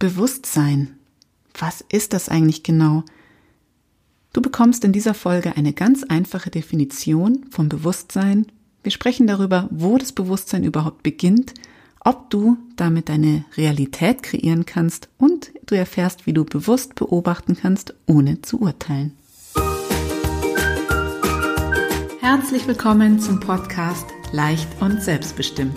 Bewusstsein. Was ist das eigentlich genau? Du bekommst in dieser Folge eine ganz einfache Definition vom Bewusstsein. Wir sprechen darüber, wo das Bewusstsein überhaupt beginnt, ob du damit deine Realität kreieren kannst und du erfährst, wie du bewusst beobachten kannst, ohne zu urteilen. Herzlich willkommen zum Podcast Leicht und Selbstbestimmt.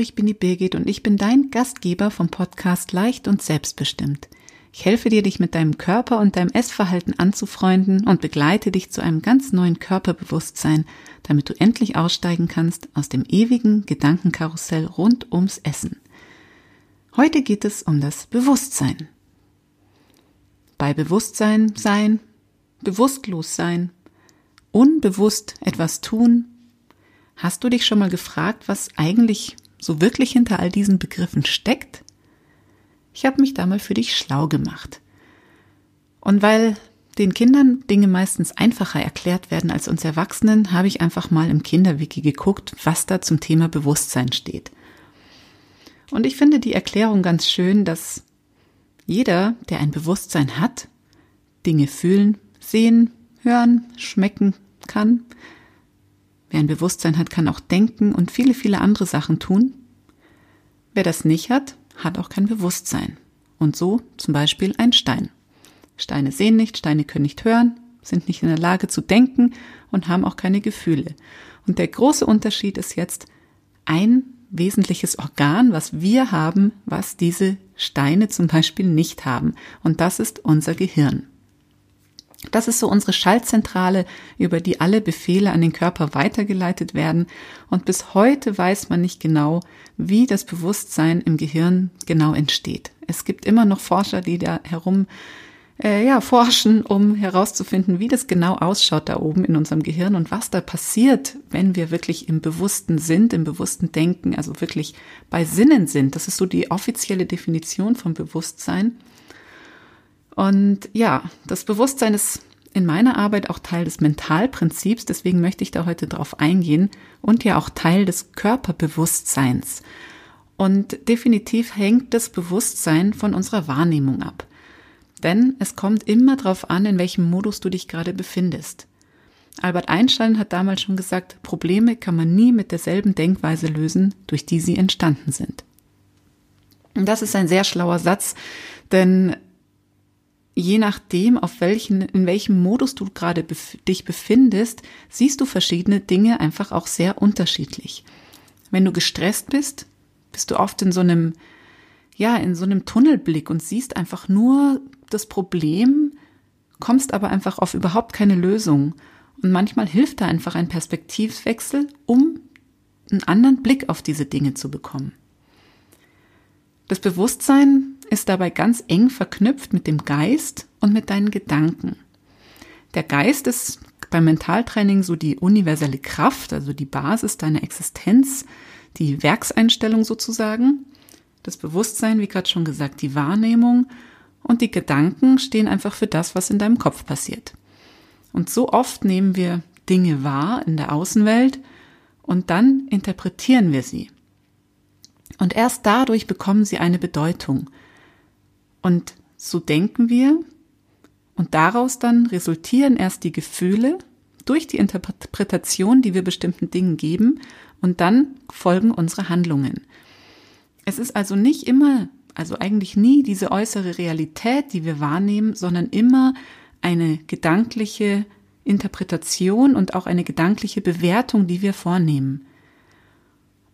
Ich bin die Birgit und ich bin dein Gastgeber vom Podcast Leicht und Selbstbestimmt. Ich helfe dir, dich mit deinem Körper und deinem Essverhalten anzufreunden und begleite dich zu einem ganz neuen Körperbewusstsein, damit du endlich aussteigen kannst aus dem ewigen Gedankenkarussell rund ums Essen. Heute geht es um das Bewusstsein. Bei Bewusstsein sein, bewusstlos sein, unbewusst etwas tun, Hast du dich schon mal gefragt, was eigentlich so wirklich hinter all diesen Begriffen steckt? Ich habe mich da mal für dich schlau gemacht. Und weil den Kindern Dinge meistens einfacher erklärt werden als uns Erwachsenen, habe ich einfach mal im Kinderwiki geguckt, was da zum Thema Bewusstsein steht. Und ich finde die Erklärung ganz schön, dass jeder, der ein Bewusstsein hat, Dinge fühlen, sehen, hören, schmecken kann, Wer ein Bewusstsein hat, kann auch denken und viele, viele andere Sachen tun. Wer das nicht hat, hat auch kein Bewusstsein. Und so zum Beispiel ein Stein. Steine sehen nicht, Steine können nicht hören, sind nicht in der Lage zu denken und haben auch keine Gefühle. Und der große Unterschied ist jetzt ein wesentliches Organ, was wir haben, was diese Steine zum Beispiel nicht haben. Und das ist unser Gehirn. Das ist so unsere Schaltzentrale, über die alle Befehle an den Körper weitergeleitet werden. Und bis heute weiß man nicht genau, wie das Bewusstsein im Gehirn genau entsteht. Es gibt immer noch Forscher, die da herum äh, ja, forschen, um herauszufinden, wie das genau ausschaut da oben in unserem Gehirn und was da passiert, wenn wir wirklich im Bewussten sind, im bewussten Denken, also wirklich bei Sinnen sind. Das ist so die offizielle Definition vom Bewusstsein. Und ja, das Bewusstsein ist in meiner Arbeit auch Teil des Mentalprinzips, deswegen möchte ich da heute drauf eingehen und ja auch Teil des Körperbewusstseins. Und definitiv hängt das Bewusstsein von unserer Wahrnehmung ab. Denn es kommt immer darauf an, in welchem Modus du dich gerade befindest. Albert Einstein hat damals schon gesagt, Probleme kann man nie mit derselben Denkweise lösen, durch die sie entstanden sind. Und das ist ein sehr schlauer Satz, denn je nachdem, auf welchen, in welchem Modus du gerade bef dich befindest, siehst du verschiedene Dinge einfach auch sehr unterschiedlich. Wenn du gestresst bist, bist du oft in so einem, ja, in so einem Tunnelblick und siehst einfach nur das Problem, kommst aber einfach auf überhaupt keine Lösung. Und manchmal hilft da einfach ein Perspektivwechsel, um einen anderen Blick auf diese Dinge zu bekommen. Das Bewusstsein ist dabei ganz eng verknüpft mit dem Geist und mit deinen Gedanken. Der Geist ist beim Mentaltraining so die universelle Kraft, also die Basis deiner Existenz, die Werkseinstellung sozusagen. Das Bewusstsein, wie gerade schon gesagt, die Wahrnehmung und die Gedanken stehen einfach für das, was in deinem Kopf passiert. Und so oft nehmen wir Dinge wahr in der Außenwelt und dann interpretieren wir sie. Und erst dadurch bekommen sie eine Bedeutung. Und so denken wir und daraus dann resultieren erst die Gefühle durch die Interpretation, die wir bestimmten Dingen geben und dann folgen unsere Handlungen. Es ist also nicht immer, also eigentlich nie diese äußere Realität, die wir wahrnehmen, sondern immer eine gedankliche Interpretation und auch eine gedankliche Bewertung, die wir vornehmen.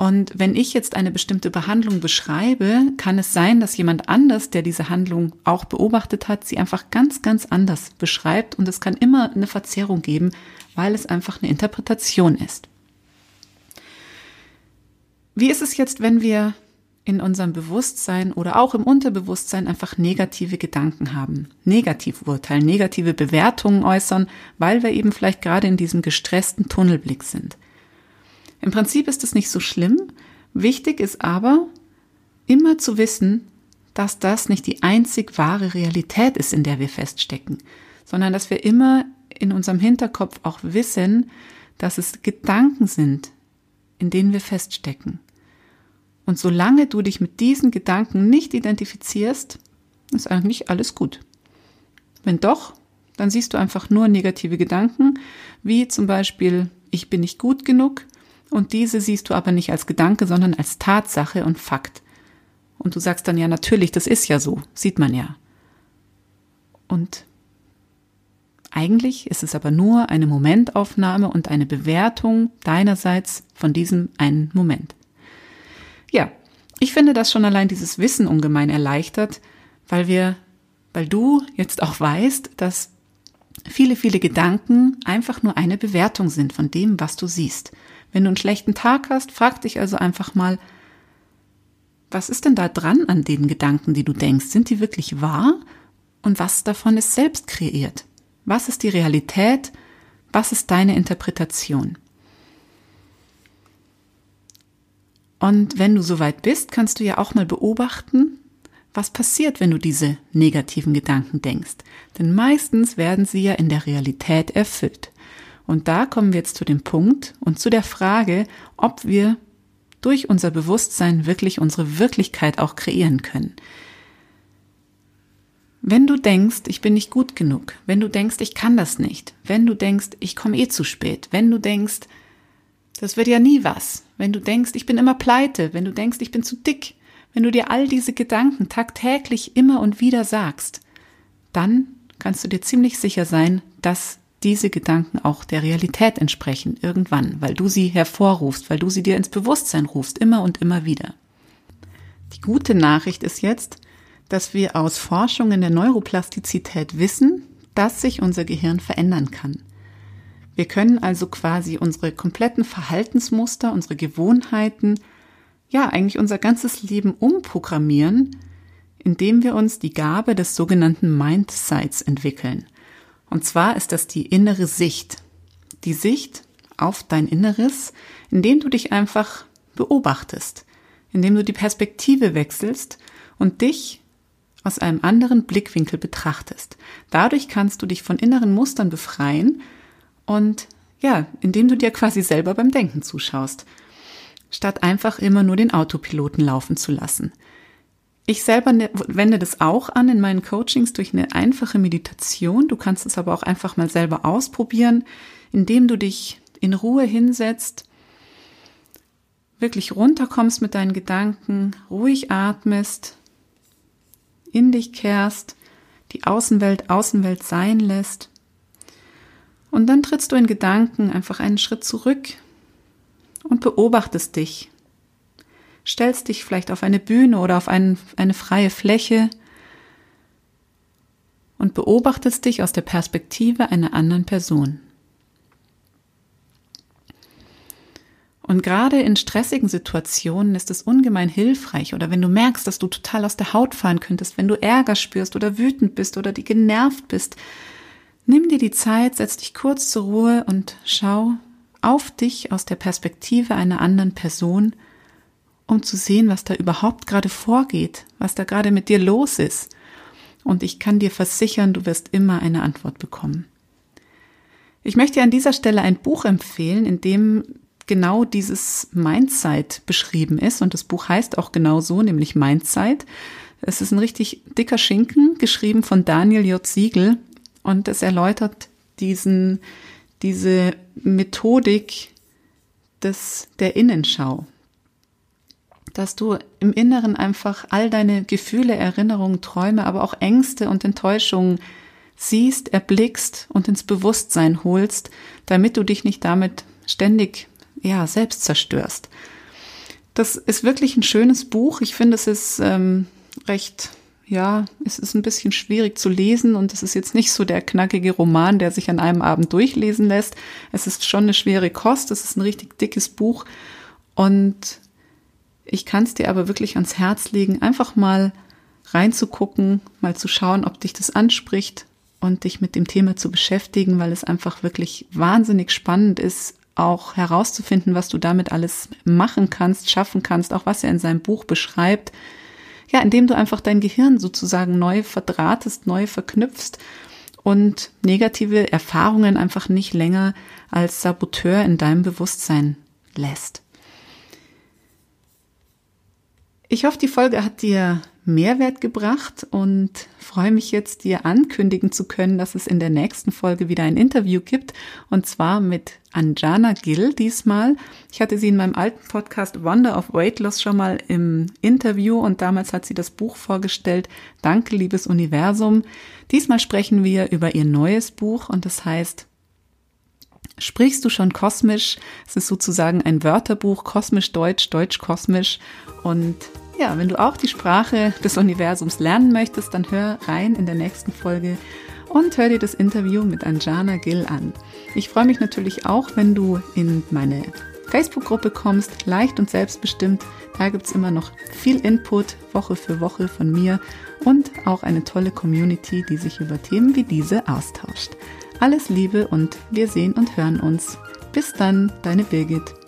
Und wenn ich jetzt eine bestimmte Behandlung beschreibe, kann es sein, dass jemand anders, der diese Handlung auch beobachtet hat, sie einfach ganz, ganz anders beschreibt. Und es kann immer eine Verzerrung geben, weil es einfach eine Interpretation ist. Wie ist es jetzt, wenn wir in unserem Bewusstsein oder auch im Unterbewusstsein einfach negative Gedanken haben, negativ urteilen, negative Bewertungen äußern, weil wir eben vielleicht gerade in diesem gestressten Tunnelblick sind. Im Prinzip ist es nicht so schlimm. Wichtig ist aber, immer zu wissen, dass das nicht die einzig wahre Realität ist, in der wir feststecken, sondern dass wir immer in unserem Hinterkopf auch wissen, dass es Gedanken sind, in denen wir feststecken. Und solange du dich mit diesen Gedanken nicht identifizierst, ist eigentlich alles gut. Wenn doch, dann siehst du einfach nur negative Gedanken, wie zum Beispiel, ich bin nicht gut genug, und diese siehst du aber nicht als Gedanke, sondern als Tatsache und Fakt. Und du sagst dann ja natürlich, das ist ja so, sieht man ja. Und eigentlich ist es aber nur eine Momentaufnahme und eine Bewertung deinerseits von diesem einen Moment. Ja, ich finde das schon allein dieses Wissen ungemein erleichtert, weil wir, weil du jetzt auch weißt, dass viele, viele Gedanken einfach nur eine Bewertung sind von dem, was du siehst. Wenn du einen schlechten Tag hast, frag dich also einfach mal, was ist denn da dran an den Gedanken, die du denkst? Sind die wirklich wahr? Und was davon ist selbst kreiert? Was ist die Realität? Was ist deine Interpretation? Und wenn du soweit bist, kannst du ja auch mal beobachten, was passiert, wenn du diese negativen Gedanken denkst. Denn meistens werden sie ja in der Realität erfüllt. Und da kommen wir jetzt zu dem Punkt und zu der Frage, ob wir durch unser Bewusstsein wirklich unsere Wirklichkeit auch kreieren können. Wenn du denkst, ich bin nicht gut genug, wenn du denkst, ich kann das nicht, wenn du denkst, ich komme eh zu spät, wenn du denkst, das wird ja nie was, wenn du denkst, ich bin immer pleite, wenn du denkst, ich bin zu dick, wenn du dir all diese Gedanken tagtäglich immer und wieder sagst, dann kannst du dir ziemlich sicher sein, dass diese Gedanken auch der Realität entsprechen irgendwann, weil du sie hervorrufst, weil du sie dir ins Bewusstsein rufst, immer und immer wieder. Die gute Nachricht ist jetzt, dass wir aus Forschungen der Neuroplastizität wissen, dass sich unser Gehirn verändern kann. Wir können also quasi unsere kompletten Verhaltensmuster, unsere Gewohnheiten, ja eigentlich unser ganzes Leben umprogrammieren, indem wir uns die Gabe des sogenannten Mindsights entwickeln – und zwar ist das die innere Sicht. Die Sicht auf dein Inneres, indem du dich einfach beobachtest, indem du die Perspektive wechselst und dich aus einem anderen Blickwinkel betrachtest. Dadurch kannst du dich von inneren Mustern befreien und ja, indem du dir quasi selber beim Denken zuschaust, statt einfach immer nur den Autopiloten laufen zu lassen. Ich selber ne, wende das auch an in meinen Coachings durch eine einfache Meditation. Du kannst es aber auch einfach mal selber ausprobieren, indem du dich in Ruhe hinsetzt, wirklich runterkommst mit deinen Gedanken, ruhig atmest, in dich kehrst, die Außenwelt Außenwelt sein lässt. Und dann trittst du in Gedanken einfach einen Schritt zurück und beobachtest dich stellst dich vielleicht auf eine Bühne oder auf ein, eine freie Fläche und beobachtest dich aus der Perspektive einer anderen Person. Und gerade in stressigen Situationen ist es ungemein hilfreich oder wenn du merkst, dass du total aus der Haut fahren könntest, wenn du Ärger spürst oder wütend bist oder die genervt bist, nimm dir die Zeit, setz dich kurz zur Ruhe und schau auf dich aus der Perspektive einer anderen Person um zu sehen, was da überhaupt gerade vorgeht, was da gerade mit dir los ist. Und ich kann dir versichern, du wirst immer eine Antwort bekommen. Ich möchte an dieser Stelle ein Buch empfehlen, in dem genau dieses Mindset beschrieben ist. Und das Buch heißt auch genau so, nämlich Mindset. Es ist ein richtig dicker Schinken, geschrieben von Daniel J. Siegel. Und es erläutert diesen, diese Methodik des, der Innenschau dass du im Inneren einfach all deine Gefühle, Erinnerungen, Träume, aber auch Ängste und Enttäuschungen siehst, erblickst und ins Bewusstsein holst, damit du dich nicht damit ständig, ja, selbst zerstörst. Das ist wirklich ein schönes Buch. Ich finde, es ist ähm, recht, ja, es ist ein bisschen schwierig zu lesen und es ist jetzt nicht so der knackige Roman, der sich an einem Abend durchlesen lässt. Es ist schon eine schwere Kost. Es ist ein richtig dickes Buch und Ich kann es dir aber wirklich ans Herz legen, einfach mal reinzugucken, mal zu schauen, ob dich das anspricht und dich mit dem Thema zu beschäftigen, weil es einfach wirklich wahnsinnig spannend ist, auch herauszufinden, was du damit alles machen kannst, schaffen kannst, auch was er in seinem Buch beschreibt. Ja, indem du einfach dein Gehirn sozusagen neu verdrahtest, neu verknüpfst und negative Erfahrungen einfach nicht länger als Saboteur in deinem Bewusstsein lässt. Ich hoffe, die Folge hat dir Mehrwert gebracht und freue mich jetzt, dir ankündigen zu können, dass es in der nächsten Folge wieder ein Interview gibt und zwar mit Anjana Gill diesmal. Ich hatte sie in meinem alten Podcast Wonder of Weight Loss schon mal im Interview und damals hat sie das Buch vorgestellt. Danke, liebes Universum. Diesmal sprechen wir über ihr neues Buch und das heißt Sprichst du schon kosmisch? Es ist sozusagen ein Wörterbuch, kosmisch Deutsch, Deutsch kosmisch. Und ja, wenn du auch die Sprache des Universums lernen möchtest, dann hör rein in der nächsten Folge und hör dir das Interview mit Anjana Gill an. Ich freue mich natürlich auch, wenn du in meine Facebook-Gruppe kommst, leicht und selbstbestimmt. Da gibt es immer noch viel Input Woche für Woche von mir und auch eine tolle Community, die sich über Themen wie diese austauscht. Alles Liebe und wir sehen und hören uns. Bis dann, deine Birgit.